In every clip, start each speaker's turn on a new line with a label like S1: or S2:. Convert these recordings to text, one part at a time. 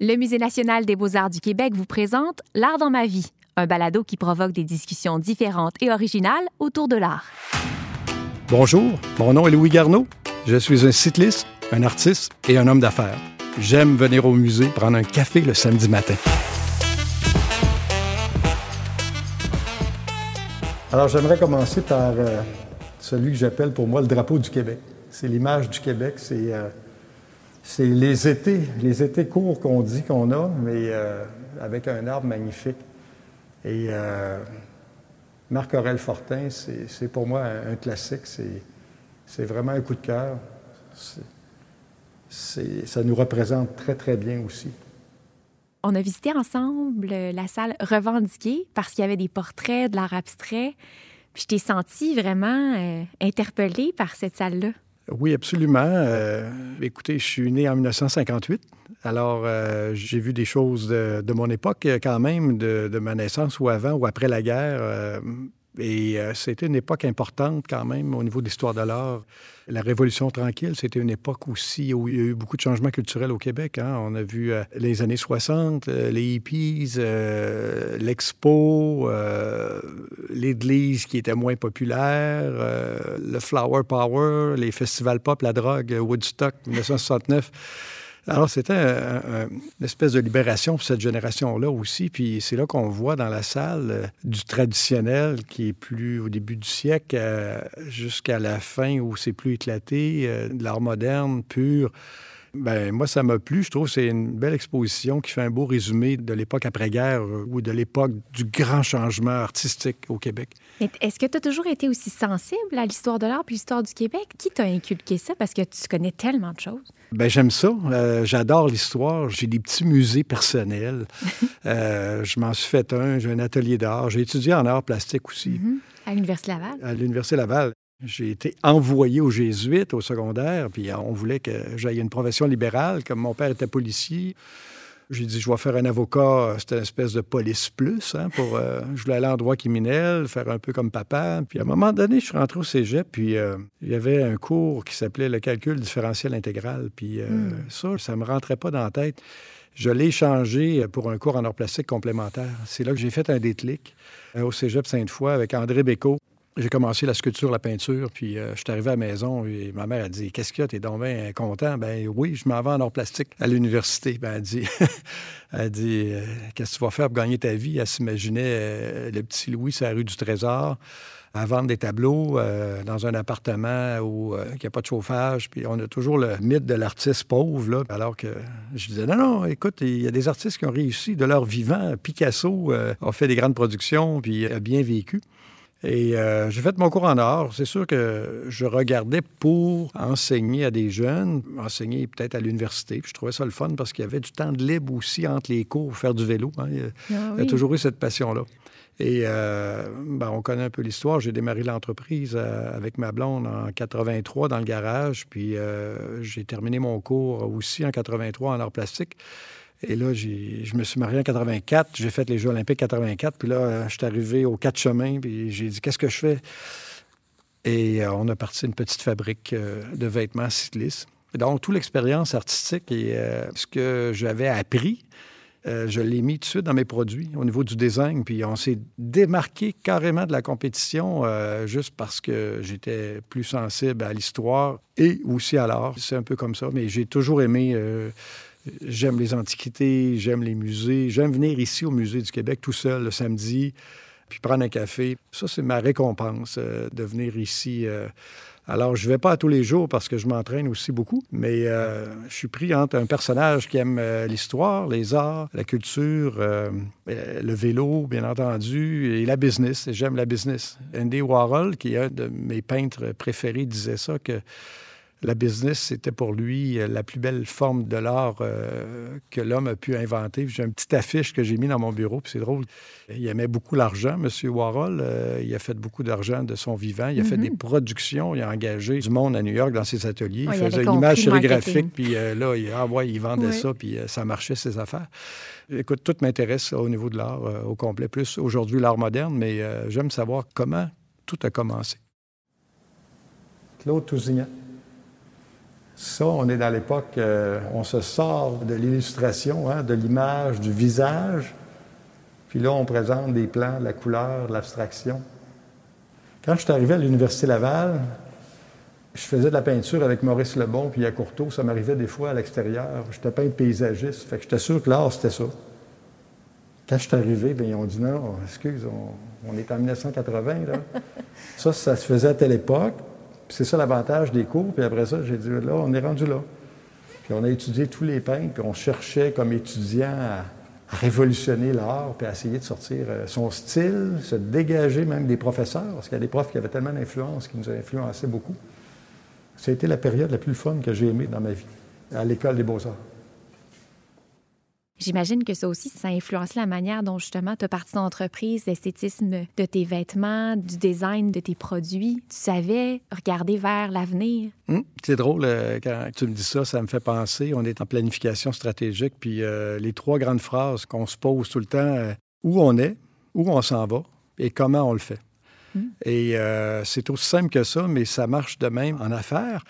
S1: Le Musée national des beaux-arts du Québec vous présente L'art dans ma vie, un balado qui provoque des discussions différentes et originales autour de l'art.
S2: Bonjour, mon nom est Louis Garneau. Je suis un cycliste, un artiste et un homme d'affaires. J'aime venir au musée prendre un café le samedi matin. Alors j'aimerais commencer par euh, celui que j'appelle pour moi le drapeau du Québec. C'est l'image du Québec, c'est... euh, c'est les étés, les étés courts qu'on dit qu'on a, mais euh, avec un arbre magnifique. Et euh, Marc-Aurel Fortin, c'est pour moi un, classique. C'est vraiment un coup de cœur. Ça nous représente très, très bien aussi.
S1: On a visité ensemble euh, la salle revendiquée parce qu'il y avait des portraits de l'art abstrait. Puis je t'ai senti vraiment euh, interpellée par cette salle-là.
S2: Oui, absolument. Euh, écoutez, je suis né en 1958. Alors, euh, j'ai vu des choses de, mon époque euh, quand même, de, ma naissance ou avant ou après la guerre. Et euh, c'était une époque importante quand même au niveau de l'histoire de l'art. La Révolution tranquille, c'était une époque aussi où il y a eu beaucoup de changements culturels au Québec. hein. On a vu euh, les années 60, euh, les hippies, l'expo, l'église qui était moins populaire, le flower power, les festivals pop, la drogue, Woodstock 1969. Alors, c'était un- un- une espèce de libération pour cette génération-là aussi. Puis c'est là qu'on voit dans la salle euh, du traditionnel qui est plus au début du siècle euh, jusqu'à la fin où c'est plus éclaté, euh, de l'art moderne, pur. Ben, moi, ça m'a plu. Je trouve que c'est une belle exposition qui fait un beau résumé de l'époque après-guerre euh, ou de l'époque du grand changement artistique au Québec.
S1: Est-ce que tu as toujours été aussi sensible à l'histoire de l'art puis l'histoire du Québec? Qui t'a inculqué ça? Parce que tu connais tellement de choses.
S2: Ben, j'aime ça. Euh, J'adore l'histoire. J'ai des petits musées personnels. Euh, je m'en suis fait un. J'ai un atelier d'art. J'ai étudié en art plastique aussi
S1: Mhm. À l'Université Laval.
S2: à l'Université Laval. J'ai été envoyé aux Jésuites au secondaire, puis on voulait que j'aille une profession libérale. Comme mon père était policier, j'ai dit, je vais faire un avocat. C'était une espèce de police plus. Hein, pour, euh, je voulais aller en droit criminel, faire un peu comme papa. Puis à un moment donné, je suis rentré au cégep, puis euh, il y avait un cours qui s'appelait le calcul différentiel intégral. Puis euh, ça, ça ne me rentrait pas dans la tête. Je l'ai changé pour un cours en art plastique complémentaire. C'est là que j'ai fait un déclic euh, au cégep Sainte-Foy avec André Bécaud. J'ai commencé la sculpture, la peinture, puis euh, je suis arrivé à la maison et ma mère a dit Qu'est-ce qu'il y a? T'es donc bien content Ben oui, je m'en vais en art plastique à l'université. Ben elle dit, dit euh, Qu'est-ce que tu vas faire pour gagner ta vie Elle s'imaginait euh, le petit Louis sur la rue du Trésor à vendre des tableaux dans un appartement où il n'y a pas de chauffage. Puis on a toujours le mythe de l'artiste pauvre, là, alors que je disais, non, non, écoute, il y a des artistes qui ont réussi de leur vivant. Picasso a fait des grandes productions, puis a bien vécu. Et euh, j'ai fait mon cours en art. C'est sûr que je regardais pour enseigner à des jeunes, enseigner peut-être à l'université. Puis je trouvais ça le fun parce qu'il y avait du temps de libre aussi entre les cours pour faire du vélo. hein. Il y a-
S1: Ah
S2: a toujours eu cette passion-là. Et euh, ben, on connaît un peu l'histoire. J'ai démarré l'entreprise euh, avec ma blonde en 83 dans le garage. Puis j'ai terminé mon cours aussi en 83 en art plastique. Et là, je me suis marié en 84. J'ai fait les Jeux olympiques 84. Puis là, euh, je suis arrivé aux quatre chemins. Puis j'ai dit, qu'est-ce que je fais? Et euh, on a parti une petite fabrique euh, de vêtements cyclistes. Donc, toute l'expérience artistique et ce que j'avais appris, je l'ai mis tout dans mes produits au niveau du design. Puis on s'est démarqué carrément de la compétition juste parce que j'étais plus sensible à l'histoire et aussi à l'art. C'est un peu comme ça. Mais j'ai toujours aimé. J'aime les antiquités, j'aime les musées. J'aime venir ici au Musée du Québec tout seul le samedi, puis prendre un café. Ça, c'est ma récompense euh, de venir ici. euh, alors, je ne vais pas tous les jours parce que je m'entraîne aussi beaucoup, mais euh, je suis pris entre un personnage qui aime l'histoire, les arts, la culture, le vélo, bien entendu, et la business. J'aime la business. Andy Warhol, qui est un de mes peintres préférés, disait ça, que la business, c'était pour lui euh, la plus belle forme de l'art euh, que l'homme a pu inventer. J'ai une petite affiche que j'ai mis dans mon bureau, puis c'est drôle. Il aimait beaucoup l'argent, M. Warhol. Euh, il a fait beaucoup d'argent de son vivant. Il a fait des productions. Il a engagé du monde à New York dans ses ateliers.
S1: Ouais, il
S2: faisait une image sérigraphique, puis euh, là, il, ah ouais, il vendait
S1: Ouais.
S2: ça, puis euh, ça marchait, ses affaires. Écoute, tout m'intéresse au niveau de l'art euh, au complet, plus aujourd'hui l'art moderne, mais euh, j'aime savoir comment tout a commencé. Claude Tousignan. Ça, on est dans l'époque, euh, on se sort de l'illustration, hein, de l'image, du visage, puis là, on présente des plans, la couleur, de l'abstraction. Quand je suis arrivé à l'Université Laval, je faisais de la peinture avec Maurice Lebon puis à Courteau. Ça m'arrivait des fois à l'extérieur. J'étais peintre paysagiste. Fait que j'étais sûr que l'art, c'était ça. Quand je suis arrivé, bien, ils ont dit non, excuse, on, est en 1980. Là. ça, ça se faisait à telle époque. C'est ça l'avantage des cours. Puis après ça, j'ai dit là, on est rendu là. Puis on a étudié tous les peintres, puis on cherchait comme étudiants à, révolutionner l'art, puis à essayer de sortir euh, son style, se dégager même des professeurs, parce qu'il y a des profs qui avaient tellement d'influence, qui nous ont influencé beaucoup. Ça a été la période la plus fun que j'ai aimée dans ma vie, à l'École des beaux-arts.
S1: J'imagine que ça aussi, ça influence la manière dont justement tu as parti d'entreprise, l'esthétisme de tes vêtements, du design de tes produits. Tu savais regarder vers l'avenir?
S2: Hum, c'est drôle, euh, quand tu me dis ça, ça me fait penser, on est en planification stratégique, puis euh, les trois grandes phrases qu'on se pose tout le temps, euh, où on est, où on s'en va et comment on le fait. Hum. Et c'est aussi simple que ça, mais ça marche de même en affaires,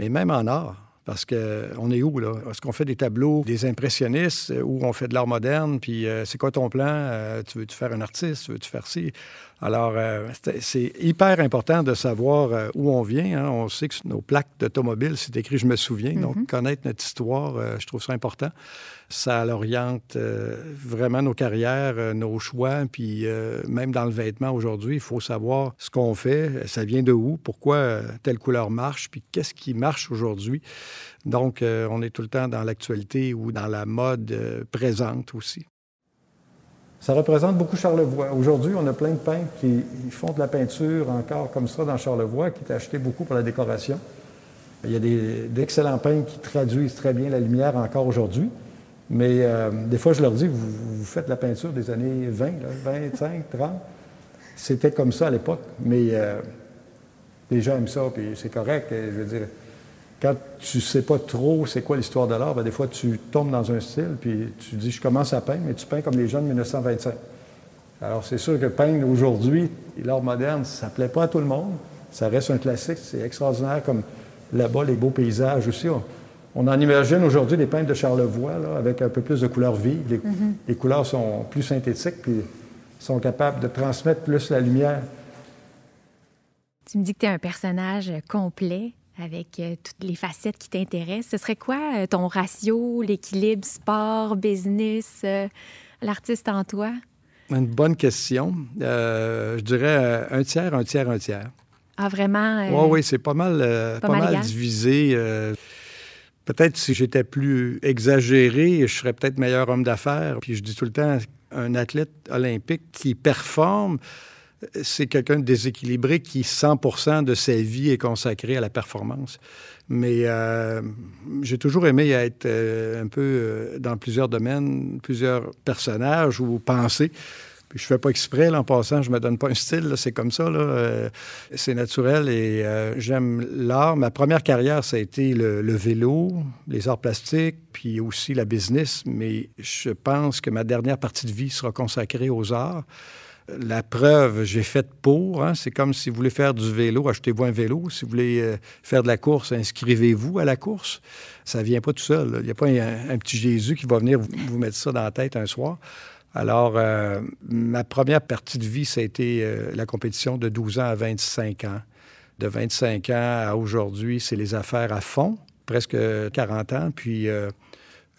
S2: mais même en art. Parce qu'on est où, là? Est-ce qu'on fait des tableaux des impressionnistes euh, ou on fait de l'art moderne? Puis euh, c'est quoi ton plan? Euh, tu veux-tu faire un artiste? Tu veux-tu faire ci? Alors, c'est hyper important de savoir où on vient. Hein. On sait que sur nos plaques d'automobile, c'est écrit Je me souviens. Donc, mm-hmm. connaître notre histoire, je trouve ça important ça oriente euh, vraiment nos carrières, euh, nos choix. Puis euh, même dans le vêtement aujourd'hui, il faut savoir ce qu'on fait, ça vient de où, pourquoi telle couleur marche, puis qu'est-ce qui marche aujourd'hui? Donc, on est tout le temps dans l'actualité ou dans la mode présente aussi. Ça représente beaucoup Charlevoix. Aujourd'hui, on a plein de peintres qui font de la peinture encore comme ça dans Charlevoix, qui est acheté beaucoup pour la décoration. Il y a d'excellents peintres qui traduisent très bien la lumière encore aujourd'hui. Mais euh, des fois, je leur dis, vous, faites la peinture des années 20, 25, 30. C'était comme ça à l'époque. Mais euh, les gens aiment ça, puis c'est correct. je veux dire, quand tu ne sais pas trop c'est quoi l'histoire de l'art, ben, des fois, tu tombes dans un style, puis tu dis, je commence à peindre, mais tu peins comme les gens de 1925. Alors, c'est sûr que peindre aujourd'hui, l'art moderne, ça ne plaît pas à tout le monde. Ça reste un classique, c'est extraordinaire, comme là-bas, les beaux paysages aussi. On en imagine aujourd'hui des peintres de Charlevoix avec un peu plus de couleurs vives. Mhm. Les, couleurs sont plus synthétiques puis sont capables de transmettre plus la lumière.
S1: Tu me dis que tu es un personnage complet avec euh, toutes les facettes qui t'intéressent. Ce serait quoi euh, ton ratio, l'équilibre sport, business, euh, l'artiste en toi?
S2: Une bonne question. je dirais un tiers, un tiers, un tiers.
S1: Ah, vraiment?
S2: oui, oui, c'est pas mal, pas, mal divisé. Peut-être si j'étais plus exagéré, je serais peut-être meilleur homme d'affaires. Puis je dis tout le temps, un athlète olympique qui performe, c'est quelqu'un de déséquilibré qui, 100% de sa vie est consacré à la performance. Mais euh, j'ai toujours aimé être euh, un peu euh, dans plusieurs domaines, plusieurs personnages ou pensées. Je je fais pas exprès, en passant, je me donne pas un style, c'est comme ça, c'est naturel et j'aime l'art. Ma première carrière, ça a été le, vélo, les arts plastiques, puis aussi la business, mais je pense que ma dernière partie de vie sera consacrée aux arts. La preuve, j'ai fait pour. Hein. c'est comme si vous voulez faire du vélo, achetez-vous un vélo. Si vous voulez euh, faire de la course, inscrivez-vous à la course. Ça ne vient pas tout seul. Il n'y a pas un, petit Jésus qui va venir vous mettre ça dans la tête un soir. Alors, euh, ma première partie de vie, ça a été euh, la compétition de 12 ans à 25 ans. De 25 ans à aujourd'hui, c'est les affaires à fond, presque 40 ans. Puis,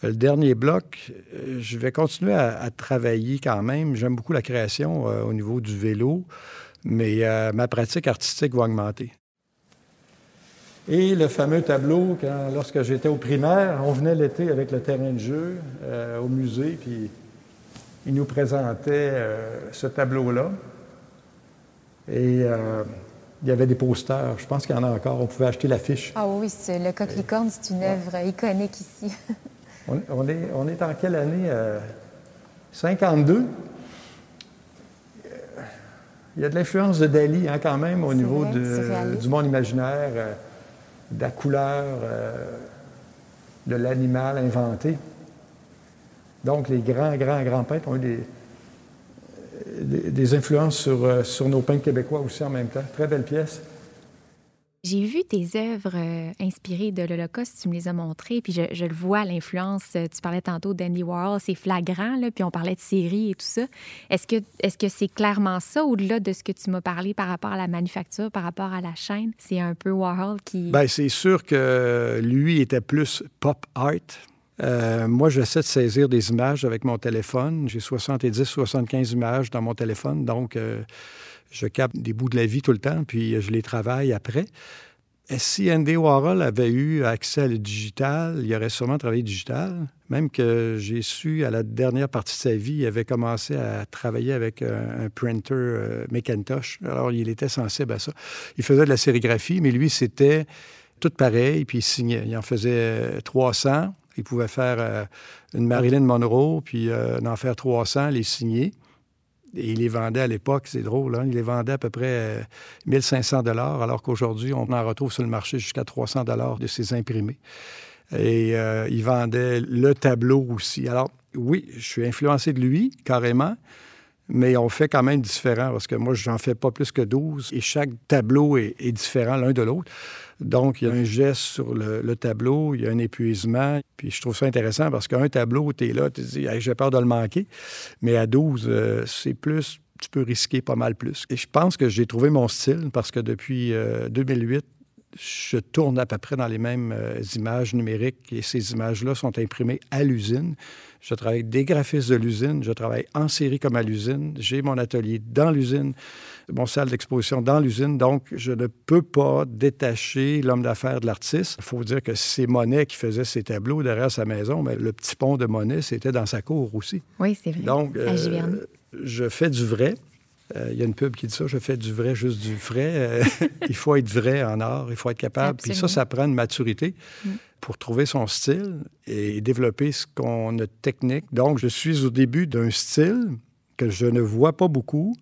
S2: le dernier bloc, je vais continuer à, travailler quand même. J'aime beaucoup la création au niveau du vélo, mais ma pratique artistique va augmenter. Et le fameux tableau, lorsque j'étais au primaire, on venait l'été avec le terrain de jeu au musée, puis il nous présentait euh, ce tableau-là. Et euh, il y avait des posters. Je pense qu'il y en a encore. On pouvait acheter l'affiche.
S1: Ah oui, le coq-licorne, c'est une œuvre iconique ici.
S2: on, est, on est en quelle année? 52. Euh, il y a de l'influence de Dali hein, quand même au niveau du monde imaginaire, de la couleur, de l'animal inventé. Donc, les grands, grands, grands peintres ont eu des, influences sur, euh, sur nos peintres québécois aussi en même temps. Très belle pièce.
S1: J'ai vu tes œuvres euh, inspirées de l'Holocauste, tu me les as montrées, puis je, le vois, l'influence. Euh, tu parlais tantôt d'Andy Warhol, c'est flagrant, puis on parlait de séries et tout ça. Est-ce que est-ce que c'est clairement ça, au-delà de ce que tu m'as parlé par rapport à la manufacture, par rapport à la chaîne? C'est un peu Warhol qui...
S2: Bien, c'est sûr que lui était plus pop art. Euh, moi, j'essaie de saisir des images avec mon téléphone. J'ai 70-75 images dans mon téléphone, donc je capte des bouts de la vie tout le temps, puis je les travaille après. Si Andy Warhol avait eu accès à le digital, il aurait sûrement travaillé digital. Même que j'ai su, à la dernière partie de sa vie, il avait commencé à travailler avec un, printer euh, Macintosh. Alors, il était sensible à ça. Il faisait de la sérigraphie, mais lui, c'était tout pareil, puis il signait. Il en faisait 300. Il pouvait faire euh, une Marilyn Monroe, puis euh, en faire 300, les signer. Et il les vendait à l'époque, c'est drôle, hein, il les vendait à peu près 1500 euh, dollars, alors qu'aujourd'hui, on en retrouve sur le marché jusqu'à 300 dollars de ces imprimés. Et euh, il vendait le tableau aussi. Alors, oui, je suis influencé de lui, carrément, mais on fait quand même différent parce que moi, j'en fais pas plus que 12 et chaque tableau est, différent l'un de l'autre. Donc, il y a un geste sur le, tableau, il y a un épuisement. Puis je trouve ça intéressant parce qu'un tableau, tu es là, tu dis, j'ai peur de le manquer. Mais à 12, euh, c'est plus, tu peux risquer pas mal plus. Et je pense que j'ai trouvé mon style parce que depuis 2008, euh, je tourne à peu près dans les mêmes euh, images numériques et ces images-là sont imprimées à l'usine. Je travaille avec des graphistes de l'usine, je travaille en série comme à l'usine, j'ai mon atelier dans l'usine, mon salle d'exposition dans l'usine, donc je ne peux pas détacher l'homme d'affaires de l'artiste. Il faut dire que c'est Monet qui faisait ses tableaux derrière sa maison, mais le petit pont de Monet, c'était dans sa cour aussi.
S1: Oui, c'est vrai.
S2: Donc, euh, je fais du vrai. Euh, il y a une pub qui dit ça, je fais du vrai, juste du vrai. Euh, il faut être vrai en art, il faut être capable. Puis ça, ça prend une maturité mm. Pour trouver son style et développer ce qu'on a de technique. Donc, je suis au début d'un style que je ne vois pas beaucoup,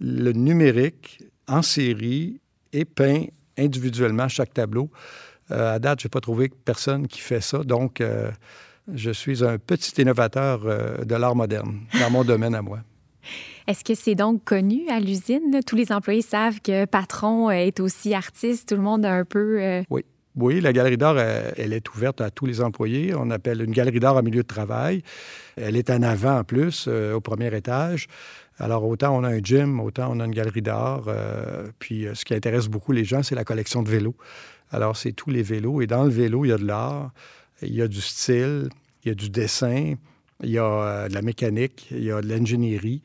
S2: le numérique en série et peint individuellement chaque tableau. Euh, à date, je n'ai pas trouvé personne qui fait ça. Donc, je suis un petit innovateur de l'art moderne dans mon domaine à moi.
S1: Est-ce que c'est donc connu à l'usine? Tous les employés savent que patron est aussi artiste, tout le monde a un peu... Euh,
S2: oui. Oui, la galerie d'art, elle, est ouverte à tous les employés. On appelle une galerie d'art en milieu de travail. Elle est en avant en plus, euh, au premier étage. Alors, autant on a un gym, autant on a une galerie d'art. Euh, puis, ce qui intéresse beaucoup les gens, c'est la collection de vélos. Alors, c'est tous les vélos. Et dans le vélo, il y a de l'art, il y a du style, il y a du dessin, il y a de la mécanique, il y a de l'ingénierie.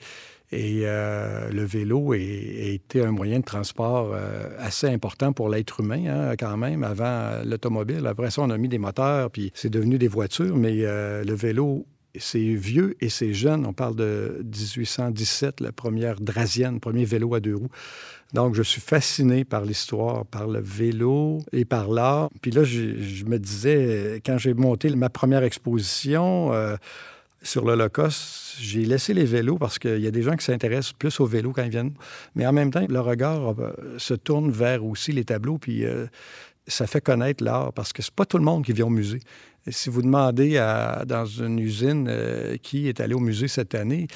S2: Et euh, le vélo a, été un moyen de transport euh, assez important pour l'être humain, hein, quand même, avant l'automobile. Après ça, on a mis des moteurs, puis c'est devenu des voitures, mais euh, le vélo c'est vieux et c'est jeune. On parle de 1817, la première Drazienne, premier vélo à deux roues. Donc, je suis fasciné par l'histoire, par le vélo et par l'art. Puis là, je, me disais, quand j'ai monté ma première exposition, sur l'Holocauste, j'ai laissé les vélos parce qu'il y a des gens qui s'intéressent plus aux vélos quand ils viennent. Mais en même temps, le regard euh, se tourne vers aussi les tableaux, puis euh, ça fait connaître l'art parce que c'est pas tout le monde qui vient au musée. Si vous demandez dans une usine euh, qui est allé au musée cette année,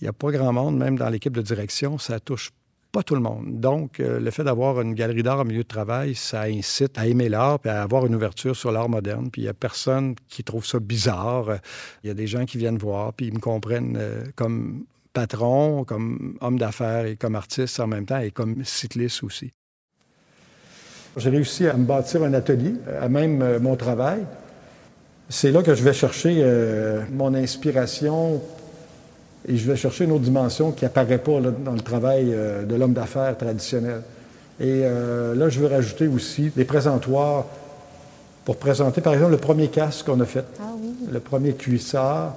S2: il n'y a pas grand monde, même dans l'équipe de direction, ça touche pas tout le monde. Donc, euh, le fait d'avoir une galerie d'art au milieu de travail, ça incite à aimer l'art et à avoir une ouverture sur l'art moderne. Puis il n'y a personne qui trouve ça bizarre. Il y a des gens qui viennent voir, puis ils me comprennent euh, comme patron, comme homme d'affaires et comme artiste en même temps et comme cycliste aussi. J'ai réussi à me bâtir un atelier, à même euh, mon travail. C'est là que je vais chercher mon inspiration et je vais chercher une autre dimension qui n'apparaît pas dans le travail euh, de l'homme d'affaires traditionnel. Et euh, là, je veux rajouter aussi des présentoirs pour présenter, par exemple, le premier casque qu'on a fait, ah le premier cuissard.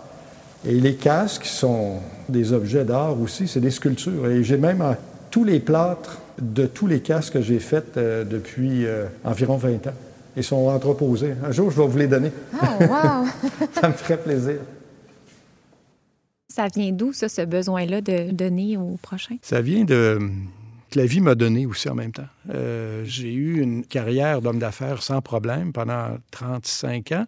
S2: Et les casques sont des objets d'art aussi, c'est des sculptures. Et j'ai même euh, tous les plâtres de tous les casques que j'ai faits depuis environ 20 ans. Ils sont entreposés. Un jour, je vais vous les donner.
S1: Oh, wow!
S2: Ça me ferait plaisir.
S1: Ça vient d'où, ça, ce besoin-là de donner au prochain?
S2: Ça vient de que la vie m'a donné aussi en même temps. Euh, j'ai eu une carrière d'homme d'affaires sans problème pendant 35 ans.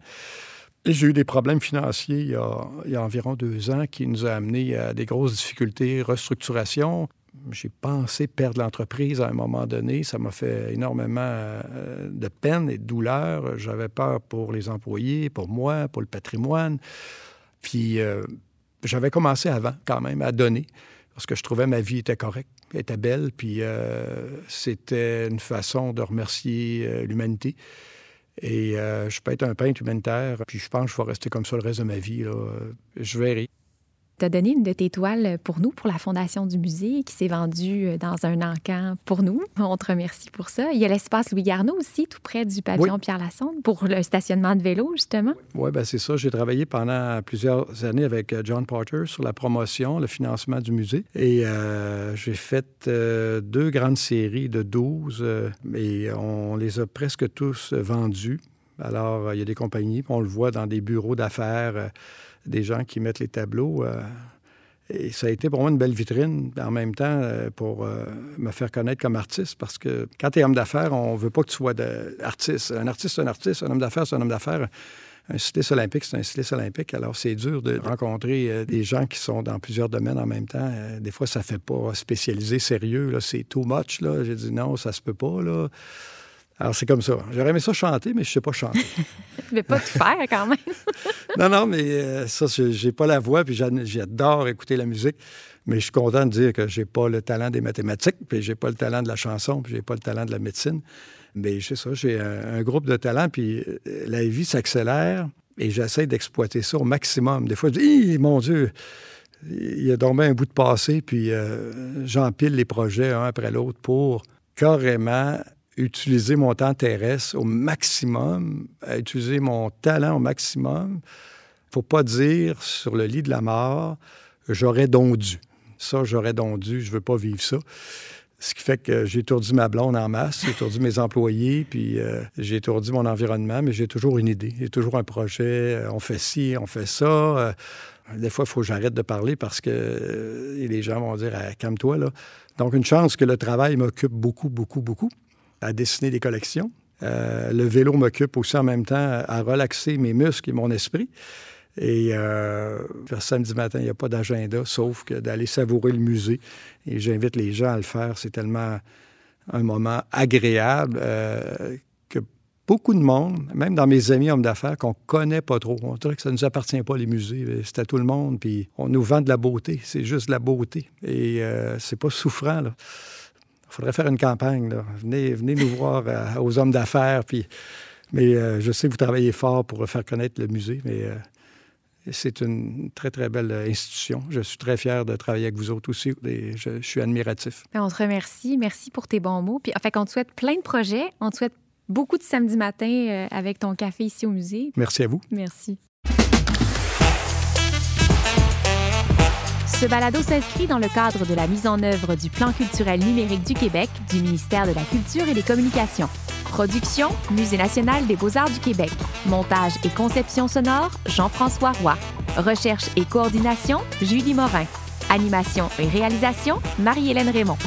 S2: Et j'ai eu des problèmes financiers il y, a, environ deux ans qui nous a amenés à des grosses difficultés, restructuration. j'ai pensé perdre l'entreprise à un moment donné. Ça m'a fait énormément euh, de peine et de douleur. J'avais peur pour les employés, pour moi, pour le patrimoine. Puis euh, j'avais commencé avant quand même à donner parce que je trouvais ma vie était correcte, était belle, puis euh, c'était une façon de remercier l'humanité. Et je peux être un peintre humanitaire, puis je pense que je vais rester comme ça le reste de ma vie. Je verrai.
S1: Tu as donné une de tes toiles pour nous, pour la Fondation du musée, qui s'est vendue euh, dans un encan pour nous. On te remercie pour ça. Il y a l'espace Louis Garneau aussi, tout près du pavillon Pierre Lassonde, pour le stationnement de vélo, justement.
S2: Oui, ben c'est ça. J'ai travaillé pendant plusieurs années avec euh, John Porter sur la promotion, le financement du musée. Et euh, j'ai fait deux grandes séries de 12 et on les a presque tous vendus. Alors, il y a des compagnies, on le voit dans des bureaux d'affaires des gens qui mettent les tableaux. Euh, et ça a été pour moi une belle vitrine, en même temps, euh, pour euh, me faire connaître comme artiste, parce que quand tu es homme d'affaires, on veut pas que tu sois artiste. Un artiste, c'est un artiste. Un homme d'affaires, c'est un homme d'affaires. Un cycliste olympique, c'est un cycliste olympique. Alors, c'est dur de rencontrer des gens qui sont dans plusieurs domaines en même temps. Des fois, ça fait pas spécialisé, sérieux. C'est too much. J'ai dit non, ça se peut pas. Là. Alors, c'est comme ça. J'aurais aimé ça chanter, mais je sais pas chanter.
S1: pas tout faire, quand même.
S2: non, non, mais euh, ça, j'ai pas la voix, puis j'adore écouter la musique. Mais je suis content de dire que j'ai pas le talent des mathématiques, puis j'ai pas le talent de la chanson, puis j'ai pas le talent de la médecine. Mais c'est ça, j'ai un, groupe de talents, puis euh, la vie s'accélère, et j'essaie d'exploiter ça au maximum. Des fois, je dis, mon Dieu, il y a donc un bout de passé, puis euh, j'empile les projets un après l'autre pour carrément utiliser mon temps terrestre au maximum, utiliser mon talent au maximum. faut pas dire sur le lit de la mort, j'aurais donc dû. Ça, j'aurais donc dû, je veux pas vivre ça. Ce qui fait que j'ai étourdi ma blonde en masse, j'ai étourdi mes employés, puis euh, j'ai étourdi mon environnement, mais j'ai toujours une idée, j'ai toujours un projet. Euh, on fait ci, on fait ça. Euh, des fois, il faut que j'arrête de parler parce que les gens vont dire ah, calme-toi. Là. Donc, une chance que le travail m'occupe beaucoup, beaucoup, beaucoup à dessiner des collections. Euh, le vélo m'occupe aussi en même temps à relaxer mes muscles et mon esprit. Et euh, samedi matin, il n'y a pas d'agenda, sauf que d'aller savourer le musée. Et j'invite les gens à le faire. C'est tellement un moment agréable euh, que beaucoup de monde, même dans mes amis hommes d'affaires, qu'on connaît pas trop, on dirait que ça ne nous appartient pas, les musées. C'est à tout le monde. Puis on nous vend de la beauté. C'est juste de la beauté. Et c'est pas souffrant, là. Il faudrait faire une campagne. Venez, venez nous voir euh, aux hommes d'affaires. Puis, mais euh, je sais que vous travaillez fort pour faire connaître le musée, mais euh, c'est une très, très belle institution. Je suis très fier de travailler avec vous autres aussi et je, suis admiratif.
S1: Ben, on te remercie. Merci pour tes bons mots. Puis, en fait, on te souhaite plein de projets. On te souhaite beaucoup de samedi matin avec ton café ici au musée.
S2: Merci à vous.
S1: Merci. Ce balado s'inscrit dans le cadre de la mise en œuvre du Plan culturel numérique du Québec du ministère de la Culture et des Communications. Production, Musée national des beaux-arts du Québec. Montage et conception sonore, Jean-François Roy. Recherche et coordination, Julie Morin. Animation et réalisation, Marie-Hélène Raymond.